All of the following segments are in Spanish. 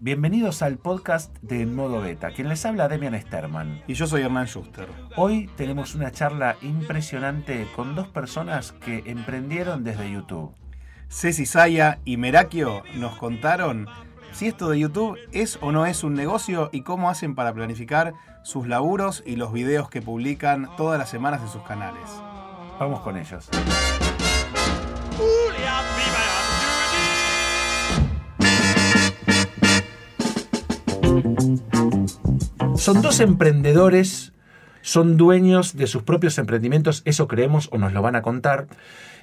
Bienvenidos al podcast de En Modo Beta. Quien les habla, Demian Sterman. Y yo soy Hernán Schuster. Hoy tenemos una charla impresionante con dos personas que emprendieron desde YouTube. Ceci Saya y Merakio nos contaron si esto de YouTube es o no es un negocio y cómo hacen para planificar sus laburos y los videos que publican todas las semanas en sus canales. Vamos con ellos. Son dos emprendedores, son dueños de sus propios emprendimientos, eso creemos o nos lo van a contar,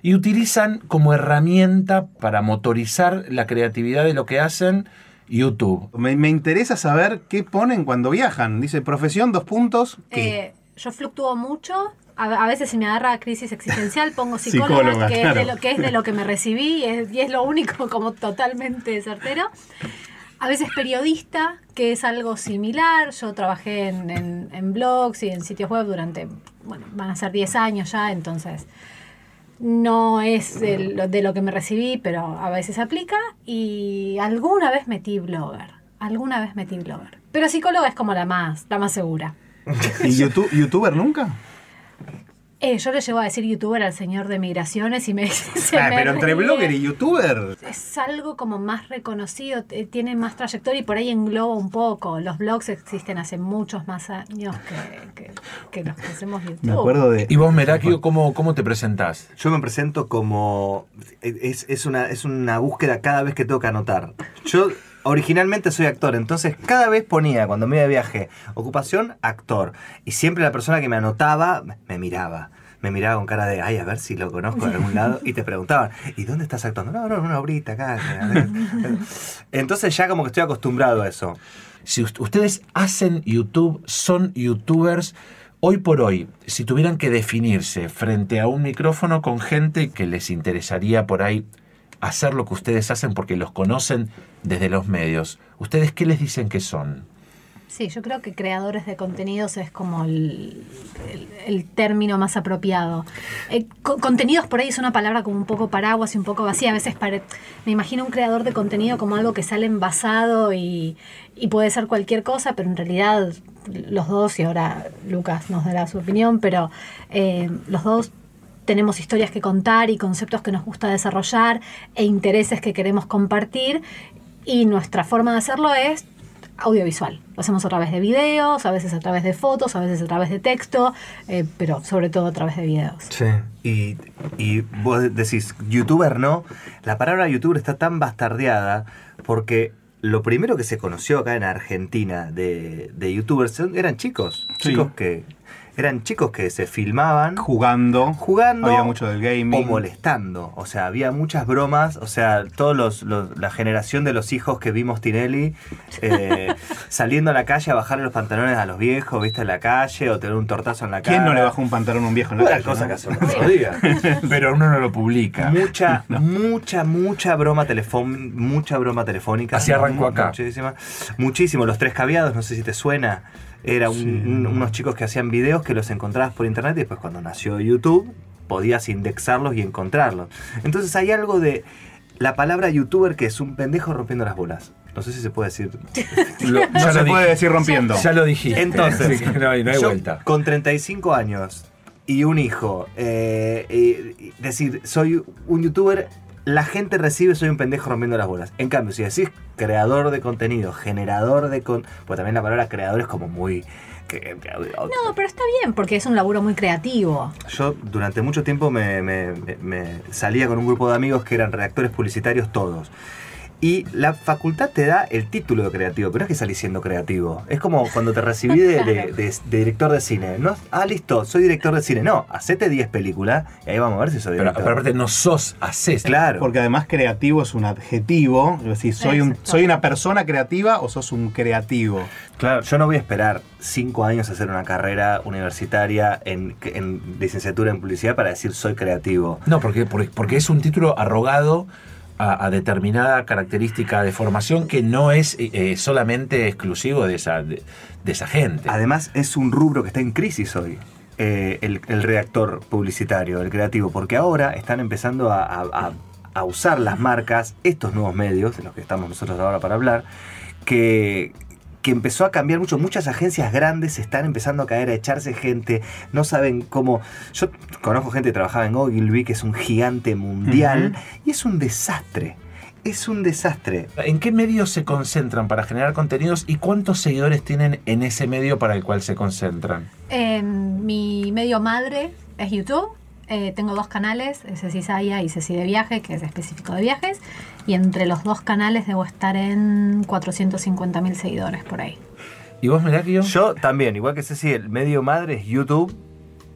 y utilizan como herramienta para motorizar la creatividad de lo que hacen YouTube. Me, me interesa saber qué ponen cuando viajan. Dice profesión, dos puntos. ¿qué? Eh, yo fluctúo mucho. A, a veces si me agarra crisis existencial pongo psicóloga, Psicóloga, que, es de lo, que es de lo que me recibí y es, y es lo único como totalmente certero. A veces periodista, que es algo similar. Yo trabajé en, en- en blogs y en sitios web durante, bueno, van a ser 10 años ya, entonces no es de lo, de lo que me recibí, pero a veces aplica. Y alguna vez metí blogger. Alguna vez metí blogger. Pero psicóloga es como la más, la más segura. ¿Y YouTube, youtuber nunca? Eh, yo le llevo a decir youtuber al señor de migraciones y me se Ah, me pero entre ríe. blogger y youtuber. Es algo como más reconocido, t- tiene más trayectoria y por ahí engloba un poco. Los blogs existen hace muchos más años que, que, que los que hacemos YouTube. Me acuerdo de. Y vos, Merakio, ¿cómo, cómo te presentás? Yo me presento como. Es, es una, es una búsqueda cada vez que tengo que anotar. Yo originalmente soy actor, entonces cada vez ponía, cuando me iba de viaje, ocupación, actor. Y siempre la persona que me anotaba me miraba. Me miraba con cara de, ay, a ver si lo conozco de algún lado. Y te preguntaban, ¿y dónde estás actuando? No, no, una obrita acá. Entonces ya como que estoy acostumbrado a eso. Si ust- ustedes hacen YouTube, son youtubers, hoy por hoy, si tuvieran que definirse frente a un micrófono con gente que les interesaría por ahí hacer lo que ustedes hacen porque los conocen desde los medios, ¿ustedes qué les dicen que son? Sí, yo creo que creadores de contenidos es como el, término más apropiado. Eh, co- contenidos por ahí es una palabra como un poco paraguas y un poco vacía. A veces me imagino un creador de contenido como algo que sale envasado y, y puede ser cualquier cosa, pero en realidad los dos, y ahora Lucas nos dará su opinión, pero eh, los dos tenemos historias que contar y conceptos que nos gusta desarrollar e intereses que queremos compartir y nuestra forma de hacerlo es audiovisual. Lo hacemos a través de videos, a veces a través de fotos, a veces a través de texto, eh, pero sobre todo a través de videos. Sí. Y, y vos decís, youtuber no. La palabra youtuber está tan bastardeada porque lo primero que se conoció acá en Argentina de, de youtubers eran chicos. Sí. Chicos que. Eran chicos que se filmaban Jugando. jugando Había mucho del gaming. o molestando. O sea, había muchas bromas. O sea, todos los, los- la generación de los hijos que vimos Tinelli eh, saliendo a la calle a bajarle los pantalones a los viejos, viste, en la calle, o tener un tortazo en la cara. ¿Quién no le bajó un pantalón a un viejo en la Una calle? cosa no? que hace unos. Pero uno no lo publica. Mucha, mucha, mucha broma telefón, mucha broma telefónica. Así arrancó acá. Muchísima. Muchísimo. Los tres caviados, no sé si te suena. Era un- Sí. un- unos chicos que hacían videos que los encontrabas por internet y después cuando nació YouTube podías indexarlos y encontrarlos. Entonces hay algo de la palabra youtuber que es un pendejo rompiendo las bolas. No sé si se puede decir. Lo- No ya se lo puede decir rompiendo. Ya lo dijiste. Entonces, que no, hay- no hay yo, vuelta. Con 35 años y un hijo, eh, decir, soy un youtuber, la gente recibe soy un pendejo rompiendo las bolas. En cambio, si decís creador de contenido, generador de con. Pues también la palabra creador es como muy. No, pero está bien, porque es un laburo muy creativo. Yo durante mucho tiempo me, me- me- me salía con un grupo de amigos que eran redactores publicitarios todos. Y la facultad te da el título de creativo, pero no es que salís siendo creativo. Es como cuando te recibí de, de- de- de director de cine. No, ah, listo, soy director de cine. No, hacete 10 películas y ahí vamos a ver si soy Pero, director. pero aparte no sos, haces. claro. Porque además creativo es un adjetivo. Es decir, soy, un, soy una persona creativa o sos un creativo. Claro, yo no voy a esperar cinco años a hacer una carrera universitaria en, en licenciatura en publicidad para decir soy creativo. No, porque, porque, porque es un título arrogado a, determinada característica de formación que no es eh, eh, solamente exclusivo de esa, de, esa gente. Además, es un rubro que está en crisis hoy. eh, el, el redactor publicitario, el creativo, porque ahora están empezando a, a- usar las marcas, estos nuevos medios, de los que estamos nosotros ahora para hablar, que, que empezó a cambiar mucho. Muchas agencias grandes están empezando a caer, a echarse gente, no saben cómo... Yo conozco gente que trabajaba en Ogilvy, que es un gigante mundial, y es un desastre. Es un desastre. ¿En qué medios se concentran para generar contenidos y cuántos seguidores tienen en ese medio para el cual se concentran? Eh, mi medio madre es YouTube. Eh, tengo dos canales, Ceci Saya y Ceci de Viajes, que es específico de viajes. Y entre los dos canales debo estar en 450 mil seguidores por ahí. ¿Y vos, Merakio? Yo también, igual que Ceci, el medio madre es YouTube,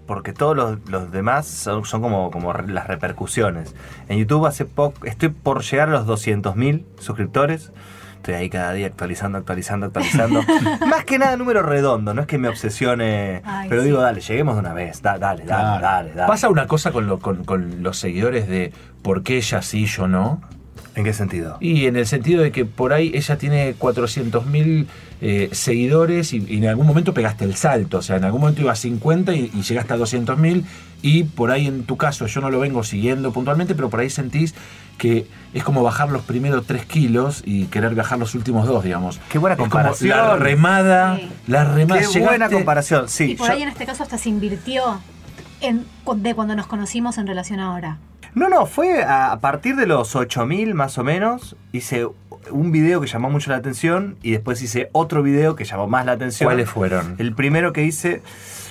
porque todos los, los demás son, son como, como las repercusiones. En YouTube hace poco, estoy por llegar a los 200.000 suscriptores. Estoy ahí cada día actualizando, actualizando, actualizando. Más que nada número redondo, no es que me obsesione. Ay, pero sí. digo, dale, lleguemos de una vez. Da- dale, dale, Claro. dale, dale. Pasa una cosa con, lo- con- con los seguidores de por qué ella sí, yo no. ¿En qué sentido? Y en el sentido de que por ahí ella tiene 400.000 eh, seguidores y, y en algún momento pegaste el salto. O sea, en algún momento iba a 50 y, y llegaste a 200.000 y por ahí en tu caso yo no lo vengo siguiendo puntualmente, pero por ahí sentís que es como bajar los primeros 3 kilos y querer bajar los últimos dos, digamos. Qué buena Es como comparación. la remada, Sí. la remada. Qué buena comparación, sí. y por yo- ahí en este caso hasta se invirtió en, de cuando nos conocimos en relación a ahora. No, no, fue a, partir de los 8000 más o menos. Hice un video que llamó mucho la atención y después hice otro video que llamó más la atención. ¿Cuáles fueron? El primero que hice.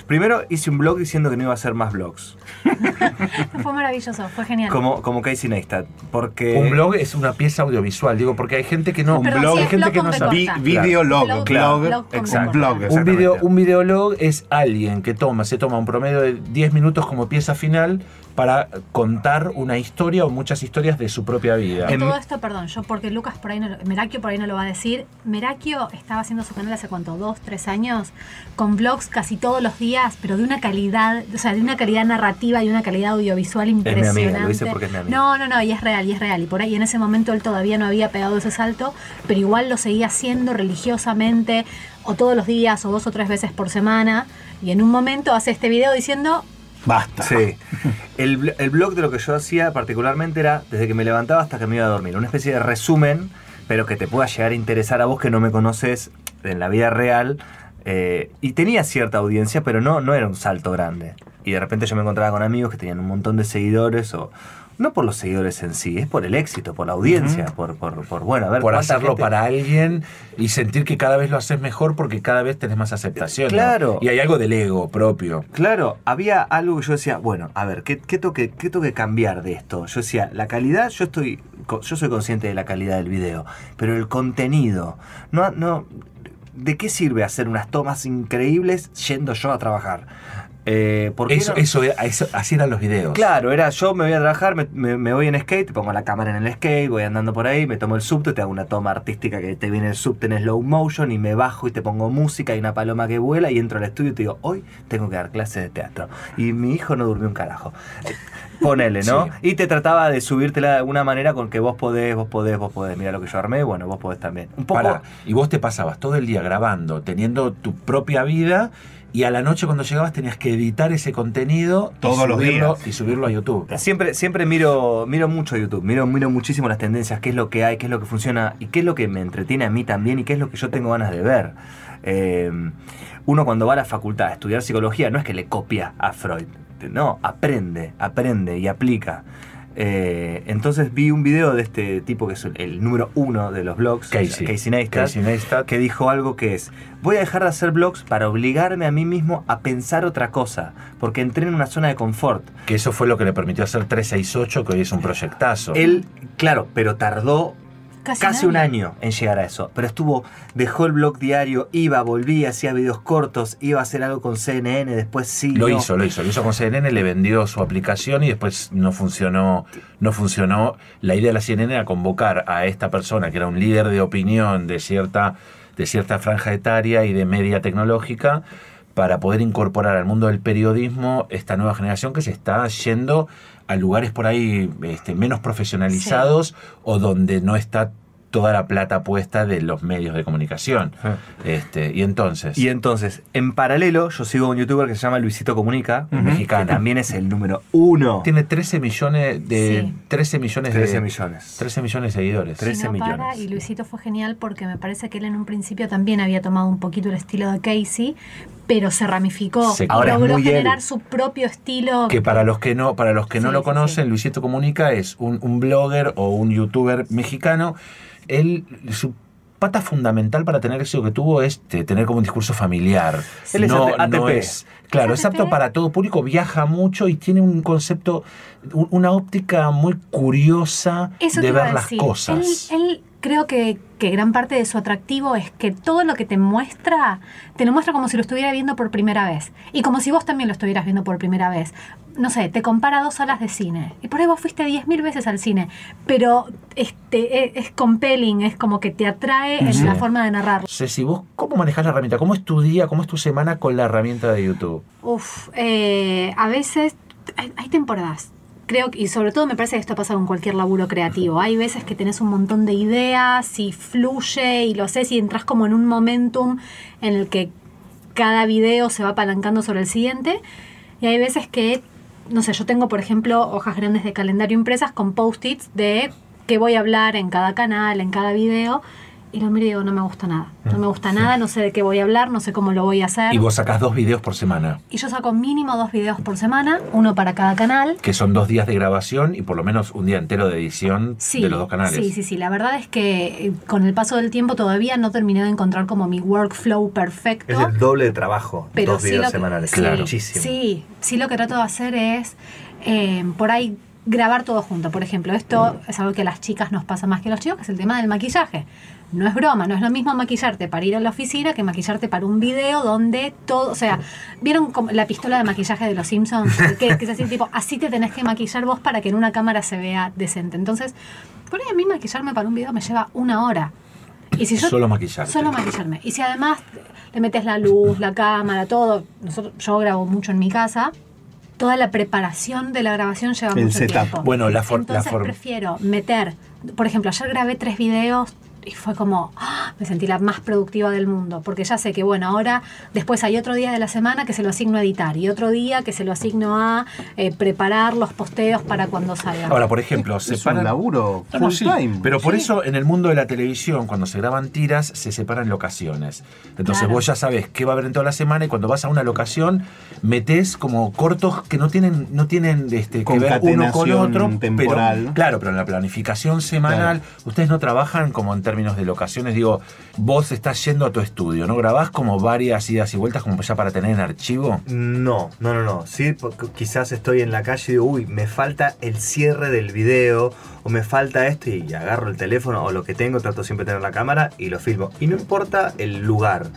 Primero hice un blog diciendo que no iba a hacer más blogs. Fue maravilloso, fue genial. Como, como Casey Neistat. Porque. Un blog es una pieza audiovisual, digo, porque hay gente que no. Un Perdón, blog, hay es gente blog que no sabe. Videolog, Blog- blog, exacto, blog, Un, video, un videolog es alguien que toma, se toma un promedio de 10 minutos como pieza final para contar una historia o muchas historias de su propia vida. De En- todo esto, perdón, yo porque Lucas por ahí no, lo- Merakio por ahí no lo va a decir. Merakio estaba haciendo su canal hace cuánto, dos, tres años, con vlogs casi todos los días, pero de una calidad, o sea, de una calidad narrativa y una calidad audiovisual mi amiga, impresionante. lo dice porque es mi amiga. No, no, no, y es real, y es real. Y por ahí en ese momento él todavía no había pegado ese salto, pero igual lo seguía haciendo religiosamente, o todos los días, o dos o tres veces por semana. Y en un momento hace este video diciendo, Basta. Sí. El, el blog de lo que yo hacía particularmente era desde que me levantaba hasta que me iba a dormir. Una especie de resumen, pero que te pueda llegar a interesar a vos que no me conoces en la vida real. eh, y tenía cierta audiencia, pero no, no era un salto grande. Y de repente yo me encontraba con amigos que tenían un montón de seguidores o... No por los seguidores en sí, es por el éxito, por la audiencia, por, por, por, bueno, a ver por hacerlo gente- para alguien y sentir que cada vez lo haces mejor porque cada vez tenés más aceptación. ¿no? Claro. Y hay algo del ego propio. Claro, había algo que yo decía, bueno, a ver, ¿qué, qué, tengo que, qué tengo que cambiar de esto? Yo decía, la calidad, yo estoy, yo soy consciente de la calidad del video, pero el contenido, no, no, ¿de qué sirve hacer unas tomas increíbles yendo yo a trabajar? Eh, porque Eso, era- eso, eso- así eran los videos. Claro, era yo me voy a trabajar, me, me- me voy en skate, pongo la cámara en el skate, voy andando por ahí, me tomo el subte, te hago una toma artística que te viene el subte en slow motion y me bajo y te pongo música y una paloma que vuela y entro al estudio y te digo, hoy tengo que dar clases de teatro. Y mi hijo no durmió un carajo. Ponele, ¿no? Sí. Y te trataba de subírtela de alguna manera con que vos podés, vos podés, vos podés. Mira lo que yo armé, bueno, vos podés también. Un poco... Pará, y vos te pasabas todo el día grabando, teniendo tu propia vida, y a la noche cuando llegabas tenías que editar ese contenido y Todos los subirlo- días. y subirlo a YouTube. Siempre, siempre miro, miro mucho YouTube, miro, miro muchísimo las tendencias, qué es lo que hay, qué es lo que funciona y qué es lo que me entretiene a mí también y qué es lo que yo tengo ganas de ver. Eh, uno cuando va a la facultad a estudiar psicología no es que le copia a Freud, no, aprende, aprende y aplica. Eh, entonces vi un video de este tipo que es el, número uno de los blogs, Casey. Casey Neistat, Casey Neistat. que dijo algo que es, voy a dejar de hacer blogs para obligarme a mí mismo a pensar otra cosa, porque entré en una zona de confort. Que eso fue lo que le permitió hacer 368, que hoy es un proyectazo. Él, claro, pero tardó casi, casi un año en llegar a eso. Pero estuvo, dejó el blog diario, iba, volvía, hacía videos cortos, iba a hacer algo con CNN, después sí. Lo no. hizo, lo hizo. Lo hizo con CNN, le vendió su aplicación y después no funcionó. No funcionó. La idea de la CNN era convocar a esta persona, que era un líder de opinión de cierta, de cierta franja etaria y de media tecnológica, para poder incorporar al mundo del periodismo esta nueva generación que se está yendo a lugares por ahí este, menos profesionalizados o donde no está toda la plata puesta de los medios de comunicación. Ah. Este, y entonces, Y entonces, en paralelo, yo sigo a un youtuber que se llama Luisito Comunica, mexicano. Que también es el número uno. tiene 13 millones de Sí. 13 millones 13 de millones. 13 millones de seguidores. Tres. 13 Y no para, millones. y Luisito fue genial porque me parece que él en un principio también había tomado un poquito el estilo de Casey, pero se ramificó. Se- y Ahora es logró él. generar su propio estilo. Que para los que no, para los que no Sí, lo conocen, sí. Luisito Comunica es un, un blogger o un youtuber mexicano. Él, su pata fundamental para tener éxito que tuvo es tener como un discurso familiar. Él es no, ATP. no es. Claro, es Es apto para todo público, viaja mucho y tiene un concepto, un- una óptica muy curiosa Eso de ver las cosas. Él, él creo que, que gran parte de su atractivo es que todo lo que te muestra, te lo muestra como si lo estuviera viendo por primera vez. Y como si vos también lo estuvieras viendo por primera vez. No sé, te compara dos salas de cine. Y por ahí vos fuiste 10.000 veces al cine. Pero este, es, es compelling, es como que te atrae Sí. en la forma de narrarlo. Ceci, ¿vos cómo manejas la herramienta? ¿Cómo es tu día, cómo es tu semana con la herramienta de YouTube? Uf, eh, a veces hay, hay temporadas. Creo y sobre todo me parece que esto pasa con cualquier laburo creativo. Hay veces que tenés un montón de ideas y fluye y lo sé y entras como en un momentum en el que cada video se va apalancando sobre el siguiente. Y hay veces que, no sé, yo tengo por ejemplo hojas grandes de calendario impresas con post-its de qué voy a hablar en cada canal, en cada video. Y lo miro y digo, no me gusta nada. No me gusta nada, no sé de qué voy a hablar, no sé cómo lo voy a hacer. Y vos sacás dos videos por semana, Y yo saco mínimo dos videos por semana, uno para cada canal. que son dos días de grabación y por lo menos un día entero de edición Sí, de los dos canales. sí, sí, sí. La verdad es que eh, con el paso del tiempo todavía no terminé de encontrar como mi workflow perfecto. Es el doble de trabajo. pero dos sí videos que- semanales. sí, Claro. Muchísimo. Sí, sí lo que trato de hacer es eh, por ahí grabar todo junto. Por ejemplo, esto es algo que a las chicas nos pasa más que a los chicos, que es el tema del maquillaje. No es broma, no es lo mismo maquillarte para ir a la oficina que maquillarte para un video donde todo, o sea, ¿vieron como la pistola de maquillaje de los Simpsons? que, que es así, tipo, así te tenés que maquillar vos para que en una cámara se vea decente. Entonces, por ahí a mí maquillarme para un video me lleva una hora. Y si yo, Solo maquillarte. Solo maquillarme. Y si además le metes la luz, la cámara, todo, nosotros, yo grabo mucho en mi casa, toda la preparación de la grabación lleva El mucho setup. tiempo. Bueno, la for- la Entonces prefiero meter, por ejemplo, ayer grabé tres videos y fue como, ¡ah! me sentí la más productiva del mundo, porque ya sé que, bueno, ahora después hay otro día de la semana que se lo asigno a editar y otro día que se lo asigno a eh, preparar los posteos para cuando salga. Ahora, por ejemplo, Es un separan... laburo Ah, no, full sí, time. Pero por Sí. eso en el mundo de la televisión, cuando se graban tiras, se separan locaciones. Entonces Claro. vos ya sabes qué va a haber en toda la semana y cuando vas a una locación metés como cortos que no tienen, no tienen este, que ver uno con Concatenación otro. temporal. Pero, claro, pero en la planificación semanal, ustedes no trabajan como en términos de locaciones. Digo, vos estás yendo a tu estudio, ¿no? ¿Grabás como varias idas y vueltas como ya para tener en archivo? No, no, no, no. Sí, porque quizás estoy en la calle y digo, uy, me falta el cierre del video o me falta esto y agarro el teléfono o lo que tengo, trato siempre de tener la cámara y lo filmo. Y no importa el lugar.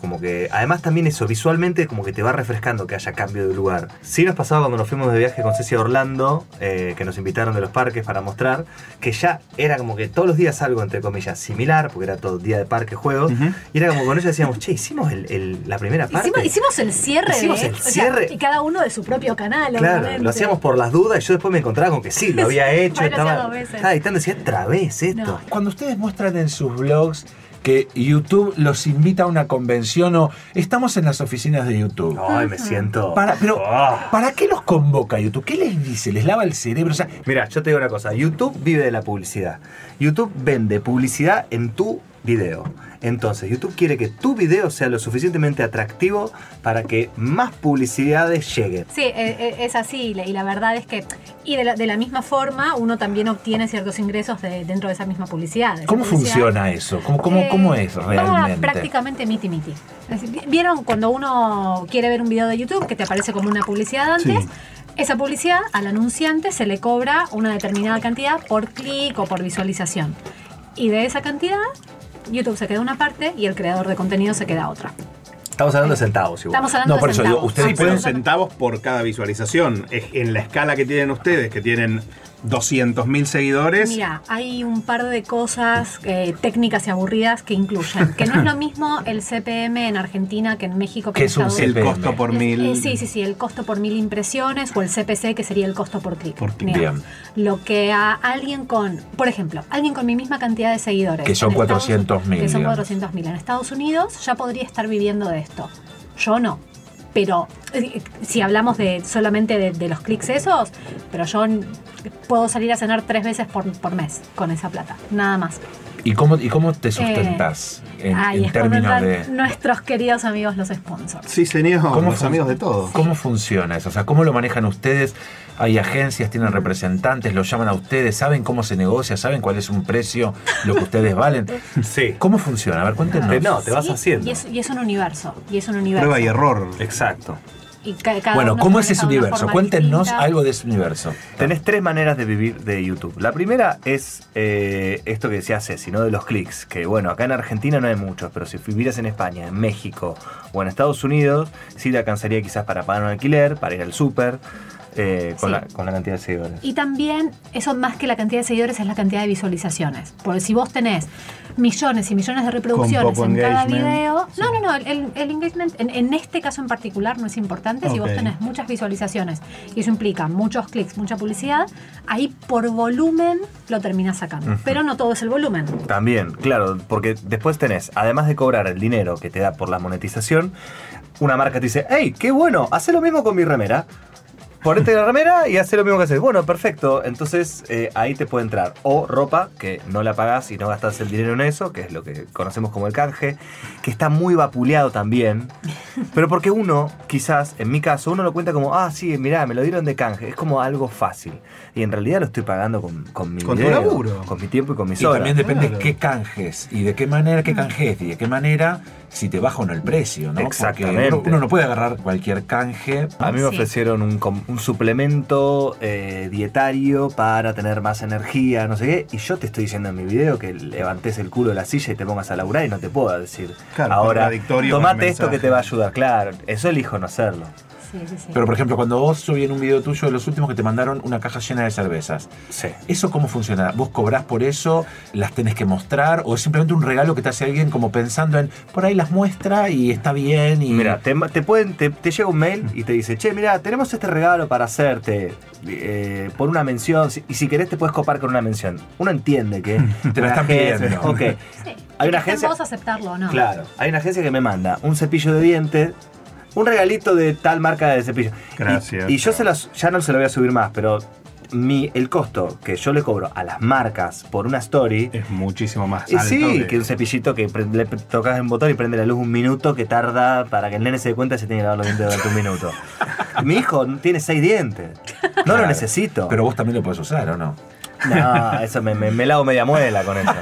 Como que, además también eso, visualmente como que te va refrescando que haya cambio de lugar. Sí nos pasaba cuando nos fuimos de viaje con Ceci a Orlando, eh, que nos invitaron de los parques para mostrar, que ya era como que todos los días algo, entre comillas, similar, porque era todo día de parque, juegos, Ujú. y era como con ella decíamos, che, hicimos el- el- la primera parte. Hicimos, hicimos el cierre Hicimos de el o sea, cierre. y cada uno de su propio canal. Claro, obviamente. lo hacíamos por las dudas y yo después me encontraba con que sí, lo había hecho, Bueno, estaba, estaba editando decía otra vez esto. No. Cuando ustedes muestran en sus blogs que YouTube los invita a una convención o estamos en las oficinas de YouTube. Ay, me siento. Para, pero, Ah. ¿para qué los convoca YouTube? ¿Qué les dice? ¿Les lava el cerebro? O sea, Mira, yo te digo una cosa, YouTube vive de la publicidad. YouTube vende publicidad en tu video. Entonces, YouTube quiere que tu video sea lo suficientemente atractivo para que más publicidades lleguen. Sí, eh, eh, es así y la- verdad es que, y de la, de la misma forma, uno también obtiene ciertos ingresos de- dentro de esa misma publicidad. Esa ¿cómo publicidad, funciona eso? ¿Cómo, cómo, eh, cómo es realmente? prácticamente miti miti. Es decir, ¿Vieron cuando uno quiere ver un video de YouTube que te aparece como una publicidad antes? Sí. Esa publicidad al anunciante se le cobra una determinada cantidad por clic o por visualización. Y de esa cantidad, YouTube se queda una parte y el creador de contenido se queda otra. Estamos hablando de centavos igual. Estamos hablando No, por de eso digo, centavos. ustedes Sí, pueden- centavos por cada visualización. Es- En la escala que tienen ustedes, que tienen 200.000 seguidores. Mira, hay un par de cosas eh, técnicas y aburridas que incluyen. Que no es lo mismo el CPM en Argentina que en México que ¿Qué en es un el costo por Es- mil. eh, sí, sí, sí, el costo por mil impresiones o el CPC, que sería el costo por clic. Por clic. digamos. Lo que a alguien con, por ejemplo, alguien con mi misma cantidad de seguidores. Que son en Estados- 400.000, Que son digamos. 400.000. En Estados Unidos ya podría estar viviendo de esto. Yo no. Pero eh, si hablamos de solamente de, de los clics esos, pero yo puedo salir a cenar tres veces por, por mes con esa plata, nada más. ¿Y cómo, y cómo te sustentas en, Eh, en términos de... nuestros queridos amigos los sponsors. Sí, señor, ¿Cómo los amigos de todos. ¿Cómo funciona eso? O sea, ¿cómo lo manejan ustedes? ¿Hay agencias, tienen representantes, los llaman a ustedes, saben cómo se negocia, saben cuál es un precio, lo que ustedes valen? Sí. ¿Cómo funciona? A ver, cuéntenos. Te- no, te vas Sí, haciendo. Y es, y es un universo. Y es un universo. Prueba y error. Exacto. Y cada Bueno, uno ¿cómo es ese universo? Cuéntenos distinta. algo de ese universo. Tenés tres maneras de vivir de YouTube. La primera es eh, esto que decía Ceci, ¿no? De los clics. Que bueno, acá en Argentina no hay muchos, pero si vivieras en España, en México o en Estados Unidos, sí te alcanzaría quizás para pagar un alquiler, para ir al súper, eh, con, Sí. la, con la cantidad de seguidores. Y también, eso más que la cantidad de seguidores, es la cantidad de visualizaciones. Porque si vos tenés millones y millones de reproducciones en cada video. Sí. No, no, no. El, el engagement, en, en este caso en particular, no es importante. Si vos tenés muchas visualizaciones y eso implica muchos clics, mucha publicidad, ahí por volumen lo terminás sacando. Pero no todo es el volumen. También, claro, porque después tenés, además de cobrar el dinero que te da por la monetización, una marca te dice, hey, qué bueno, hace lo mismo con mi remera. Ponete la remera y hace lo mismo que haces. Bueno, perfecto. Entonces eh, ahí te puede entrar o ropa, que no la pagás y no gastas el dinero en eso, que es lo que conocemos como el canje, que está muy vapuleado también. Pero porque uno, quizás, en mi caso, uno lo cuenta como, ah, sí, mirá, me lo dieron de canje. Es como algo fácil. Y en realidad lo estoy pagando con, con mi Con dinero, laburo. con mi tiempo y con mis Y horas. también depende claro. qué canjes y de qué manera qué canjes y de qué manera si te baja o no el precio, ¿no? Porque Exactamente. uno, uno no puede agarrar cualquier canje. A mí me Sí. ofrecieron un, com- un suplemento eh, dietario para tener más energía, no sé qué, y yo te estoy diciendo en mi video que levantes el culo de la silla y te pongas a laburar y no te puedo decir. Claro, Ahora, tomate esto que te va a ayudar. Claro, eso elijo no hacerlo. Sí, sí, sí. Pero por ejemplo, cuando vos subí en un video tuyo de los últimos que te mandaron una caja llena de cervezas, Sí. ¿eso cómo funciona? ¿Vos cobrás por eso? ¿Las tenés que mostrar? ¿O es simplemente un regalo que te hace alguien como pensando en por ahí las muestra y está bien? Y Mira, te, te pueden, te, te llega un mail y te dice, che, mira, tenemos este regalo para hacerte eh, por una mención, si- y si querés te puedes copar con una mención. Uno entiende que... Te lo una están pidiendo. Ok. Sí. Hay una agencia- vos aceptarlo o no. Claro, hay una agencia que me manda un cepillo de dientes, un regalito de tal marca de cepillo. Y- Gracias. Y, yo se las, ya no se lo voy a subir más, pero mi, el costo que yo le cobro a las marcas por una story. Es muchísimo más alto. sí, de- que un cepillito que le tocas un botón y prende la luz un minuto que tarda para que el nene se dé cuenta que se tiene que lavar los dientes durante un minuto. Mi hijo tiene seis dientes. No lo necesito. Pero vos también lo podés usar, ¿o no? No, eso me, me, me lavo media muela con eso.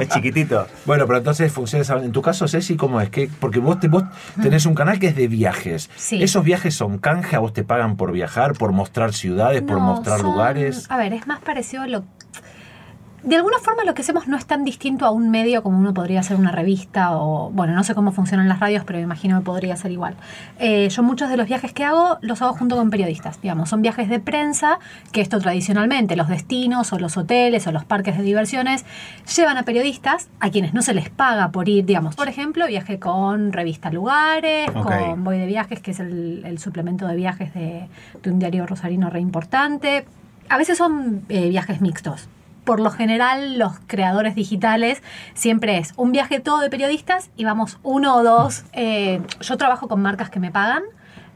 Es chiquitito. Bueno, pero entonces funciona En tu caso, Ceci, ¿cómo es? que Porque vos, te, vos tenés un canal que es de viajes. Sí. ¿Esos viajes son canje? ¿A vos te pagan por viajar, por mostrar ciudades, por mostrar son- lugares? A ver, es más parecido a lo. De alguna forma lo que hacemos no es tan distinto a un medio como uno podría ser una revista o, bueno, no sé cómo funcionan las radios, pero me imagino que podría ser igual. Eh, yo muchos de los viajes que hago los hago junto con periodistas, digamos, son viajes de prensa, que esto tradicionalmente los destinos o los hoteles o los parques de diversiones llevan a periodistas a quienes no se les paga por ir, digamos. Por ejemplo, viaje con revista Lugares, con Voy de Viajes, que es el, el suplemento de viajes de, de un diario rosarino re importante. A veces son eh, viajes mixtos. Por lo general, los creadores digitales siempre es un viaje todo de periodistas y vamos uno o dos. eh, yo trabajo con marcas que me pagan,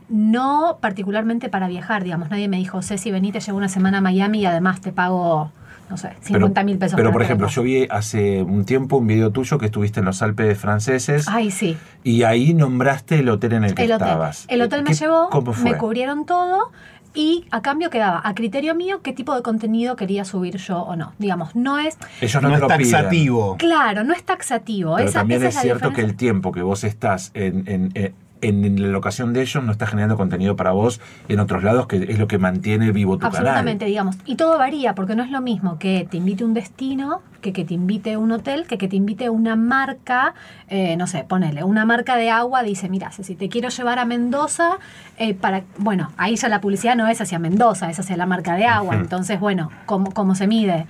no particularmente para viajar, digamos. Nadie me dijo, Ceci, vení, te llevo una semana a Miami y además te pago, no sé, 50 mil pesos. Pero, por ejemplo, vengas". yo vi hace un tiempo un video tuyo que estuviste en los Alpes franceses Ay, sí. y ahí nombraste el hotel en el que El hotel. estabas. El hotel me ¿Qué- llevó, me cubrieron todo y a cambio quedaba a criterio mío qué tipo de contenido quería subir yo o no. Digamos, no es, Ellos no, es lo piden. taxativo. claro, no es taxativo. Pero Esa- también esa es cierto que el tiempo que vos estás en, en- en- en la locación de ellos no estás generando contenido para vos en otros lados, que es lo que mantiene vivo tu Absolutamente, canal. digamos. Y todo varía, porque no es lo mismo que te invite un destino, que que te invite un hotel, que que te invite una marca, eh, no sé, ponele, una marca de agua, dice, mira, si te quiero llevar a Mendoza, eh, para, bueno, ahí ya la publicidad no es hacia Mendoza, es hacia la marca de agua. Entonces, bueno, ¿cómo, cómo se mide?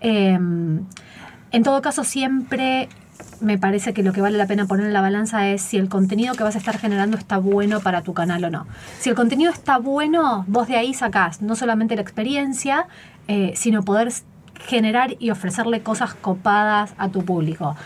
Eh, en todo caso, siempre me parece que lo que vale la pena poner en la balanza es si el contenido que vas a estar generando está bueno para tu canal o no. Si el contenido está bueno, vos de ahí sacás no solamente la experiencia, eh, sino poder generar y ofrecerle cosas copadas a tu público.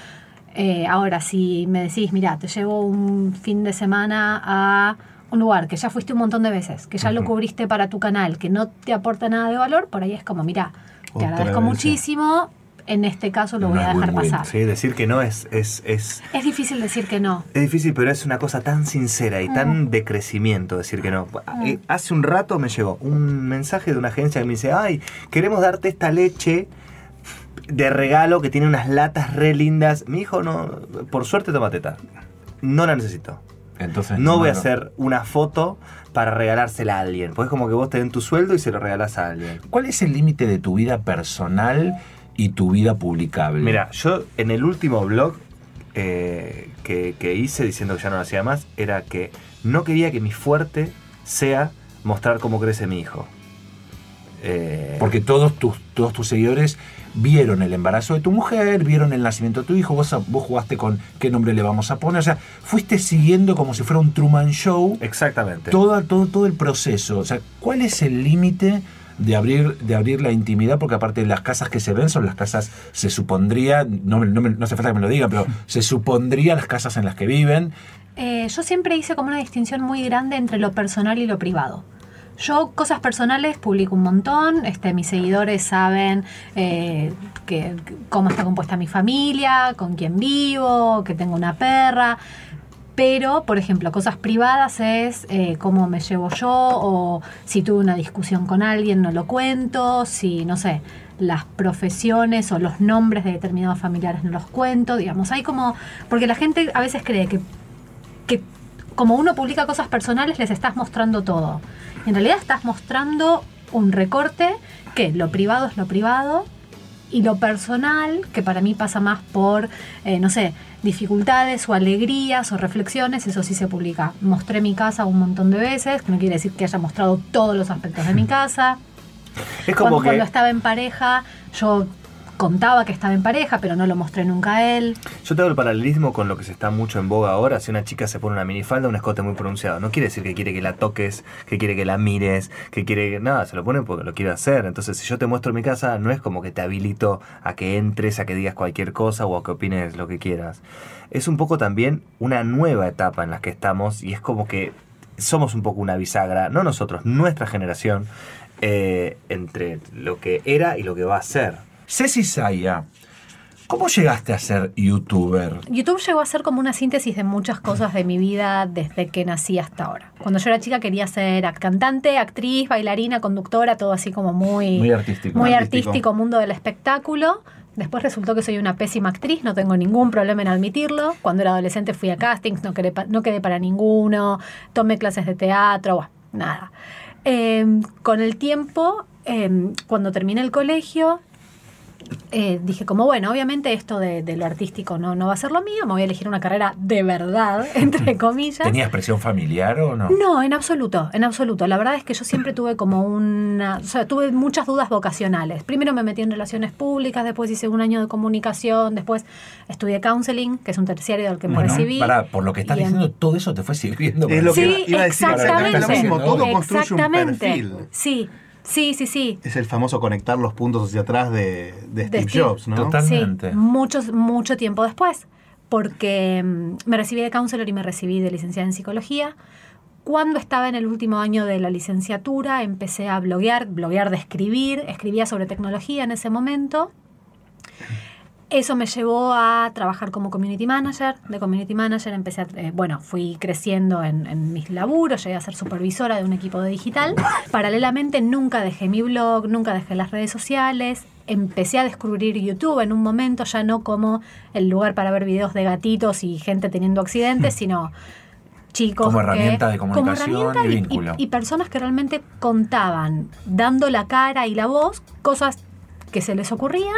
Eh, ahora, si me decís, mira, te llevo un fin de semana a un lugar que ya fuiste un montón de veces, que ya lo cubriste para tu canal, que no te aporta nada de valor, por ahí es como, mira, te Otra agradezco vez, muchísimo, en este caso lo No voy a dejar pasar. Sí, decir que no es, es, es, Es difícil decir que no. es difícil, pero es una cosa tan sincera y tan Mm. de crecimiento decir que no. Mm. Eh, Hace un rato me llegó un mensaje de una agencia que me dice, ay, queremos darte esta leche de regalo que tiene unas latas re lindas. Mi hijo no, por suerte toma teta. No la necesito. Entonces, No voy a hacer una foto para regalársela a alguien. Pues es como que vos te den tu sueldo y se lo regalás a alguien. ¿Cuál es el límite de tu vida personal y tu vida publicable? Mira, yo en el último blog eh, que, que hice diciendo que ya no lo hacía más, era que no quería que mi fuerte sea mostrar cómo crece mi hijo. Eh, Porque todos tus, todos tus seguidores vieron el embarazo de tu mujer, vieron el nacimiento de tu hijo, vos, vos jugaste con qué nombre le vamos a poner, o sea, fuiste siguiendo como si fuera un Truman Show exactamente. todo, todo, todo el proceso. O sea, ¿cuál es el límite de abrir, de abrir la intimidad? Porque aparte las casas que se ven son las casas, se supondría, no, no, me- no hace falta que me lo digan, pero se supondría las casas en las que viven. Eh, yo siempre hice como una distinción muy grande entre lo personal y lo privado. Yo cosas personales publico un montón, este, mis seguidores saben eh, que, cómo está compuesta mi familia, con quién vivo, que tengo una perra, pero, por ejemplo, cosas privadas es eh, cómo me llevo yo o si tuve una discusión con alguien no lo cuento, si, no sé, las profesiones o los nombres de determinados familiares no los cuento, digamos, hay como, porque la gente a veces cree que que como uno publica cosas personales, les estás mostrando todo. En realidad estás mostrando un recorte que lo privado es lo privado y lo personal, que para mí pasa más por, eh, no sé, dificultades o alegrías o reflexiones, eso sí se publica. Mostré mi casa un montón de veces, que no quiere decir que haya mostrado todos los aspectos de mi casa. es como Cuando, que cuando estaba en pareja, yo contaba que estaba en pareja, pero no lo mostré nunca a él. yo tengo el paralelismo con lo que se está mucho en boga ahora. Si una chica se pone una minifalda, un escote muy pronunciado, no quiere decir que quiere que la toques, que quiere que la mires, que quiere que nada, se lo pone porque lo quiere hacer. Entonces, si yo te muestro mi casa, no es como que te habilito a que entres, a que digas cualquier cosa o a que opines lo que quieras. Es un poco también una nueva etapa en la que estamos y es como que somos un poco una bisagra, no nosotros, nuestra generación, eh, entre lo que era y lo que va a ser. Ceci Saya, ¿cómo llegaste a ser youtuber? YouTube llegó a ser como una síntesis de muchas cosas de mi vida desde que nací hasta ahora. Cuando yo era chica quería ser cantante, actriz, bailarina, conductora, todo así como muy, Muy artístico. muy artístico. artístico, mundo del espectáculo. Después resultó que soy una pésima actriz, no tengo ningún problema en admitirlo. Cuando era adolescente fui a castings, no quedé, pa- no quedé para ninguno, tomé clases de teatro, bueno, nada. Eh, con el tiempo, eh, cuando terminé el colegio, eh, dije como, bueno, obviamente esto de, de lo artístico no, no va a ser lo mío, me voy a elegir una carrera de verdad, entre comillas. ¿Tenía expresión familiar o no? No, en absoluto, en absoluto. La verdad es que yo siempre tuve como una... O sea, tuve muchas dudas vocacionales. Primero me metí en relaciones públicas, después hice un año de comunicación, después estudié counseling, que es un terciario del que me Bueno, recibí. pará, por lo que estás en- diciendo, todo eso te fue sirviendo. Es para lo que decir- Sí, iba a decir, exactamente. es lo mismo, todo construye un exactamente. perfil. Sí, sí, sí, sí. Es el famoso conectar los puntos hacia atrás de, de Steve Steve. Jobs, ¿no? Total. Totalmente. Sí, muchos, mucho tiempo después, porque mm, me recibí de counselor y me recibí de licenciada en psicología. Cuando estaba en el último año de la licenciatura, empecé a bloguear, bloguear de escribir, escribía sobre tecnología en ese momento. Eso me llevó a trabajar como community manager. De community manager empecé a, eh, bueno, fui creciendo en, en mis laburos, llegué a ser supervisora de un equipo de digital. Paralelamente nunca dejé mi blog, nunca dejé las redes sociales. Empecé a descubrir YouTube en un momento, ya no como el lugar para ver videos de gatitos y gente teniendo accidentes, sino chicos. Como que- herramienta de como comunicación herramienta y vínculo. y personas que realmente contaban, dando la cara y la voz, cosas que se les ocurrían.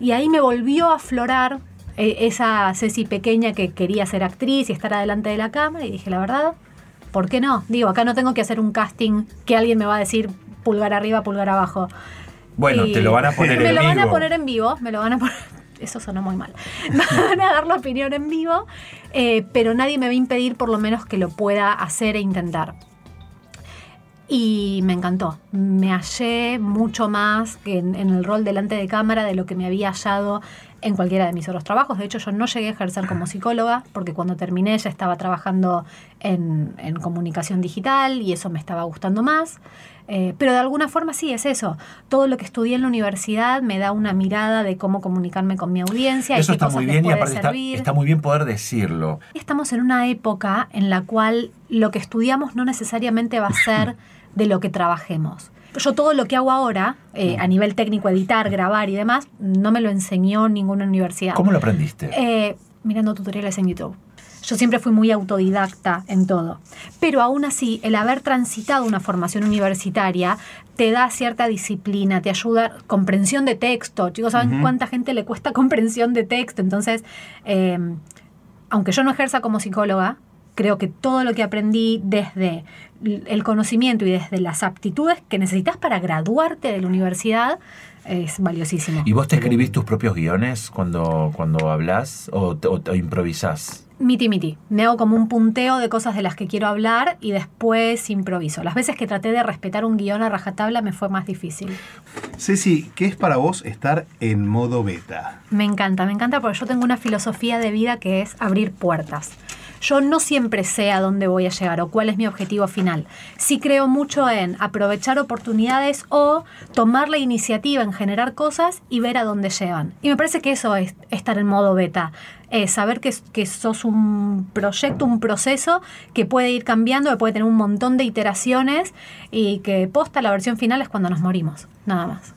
Y ahí me volvió a aflorar eh, esa Ceci pequeña que quería ser actriz y estar adelante de la cámara. Y dije, la verdad, ¿por qué no? Digo, acá no tengo que hacer un casting que alguien me va a decir pulgar arriba, pulgar abajo. Bueno, Y te lo van a poner me en lo van a vivo. poner en vivo, me lo van a poner. Eso sonó muy mal. Me van a dar la opinión en vivo, eh, pero nadie me va a impedir por lo menos que lo pueda hacer e intentar. Y me encantó. Me hallé mucho más que en, en el rol delante de cámara de lo que me había hallado en cualquiera de mis otros trabajos. De hecho, yo no llegué a ejercer como psicóloga porque cuando terminé ya estaba trabajando en, en comunicación digital y eso me estaba gustando más. Eh, pero de alguna forma sí es eso. Todo lo que estudié en la universidad me da una mirada de cómo comunicarme con mi audiencia Eso y qué está cosas muy les bien y aparte está muy bien poder decirlo. Estamos en una época en la cual lo que estudiamos no necesariamente va a ser de lo que trabajemos. Yo todo lo que hago ahora, eh, a nivel técnico, editar, grabar y demás, no me lo enseñó ninguna universidad. ¿Cómo lo aprendiste? Eh, mirando tutoriales en YouTube. Yo siempre fui muy autodidacta en todo. Pero aún así, el haber transitado una formación universitaria te da cierta disciplina, te ayuda, comprensión de texto. Chicos, ¿saben cuánta gente le cuesta comprensión de texto? Entonces, eh, aunque yo no ejerza como psicóloga, creo que todo lo que aprendí desde el conocimiento y desde las aptitudes que necesitas para graduarte de la universidad es valiosísimo. ¿Y vos te escribís tus propios guiones cuando, cuando hablas o, o te improvisás? Miti miti. Me hago como un punteo de cosas de las que quiero hablar y después improviso. Las veces que traté de respetar un guion a rajatabla me fue más difícil. Ceci, ¿qué es para vos estar en modo beta? Me encanta, me encanta porque yo tengo una filosofía de vida que es abrir puertas. Yo no siempre sé a dónde voy a llegar o cuál es mi objetivo final. Sí creo mucho en aprovechar oportunidades o tomar la iniciativa en generar cosas y ver a dónde llevan. Y me parece que eso es estar en modo beta. Eh, saber que, que sos un proyecto, un proceso que puede ir cambiando, que puede tener un montón de iteraciones y que posta la versión final es cuando nos morimos. Nada más.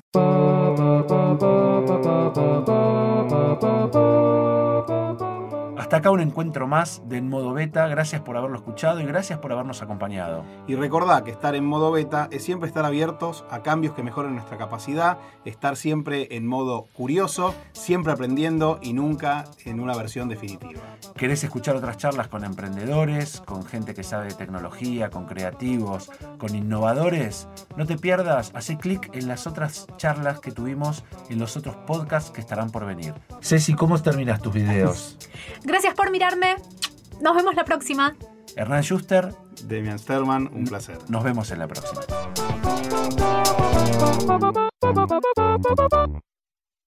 Hasta acá un encuentro más de En Modo Beta. Gracias por haberlo escuchado y gracias por habernos acompañado. Y recordá que estar en modo beta es siempre estar abiertos a cambios que mejoren nuestra capacidad, estar siempre en modo curioso, siempre aprendiendo y nunca en una versión definitiva. ¿Querés escuchar otras charlas con emprendedores, con gente que sabe de tecnología, con creativos, con innovadores? No te pierdas, hace clic en las otras charlas que tuvimos en los otros podcasts que estarán por venir. Ceci, ¿cómo terminas tus videos? Gracias por mirarme. Nos vemos la próxima. Hernán Schuster, Demian Sterman, un placer. nos vemos en la próxima.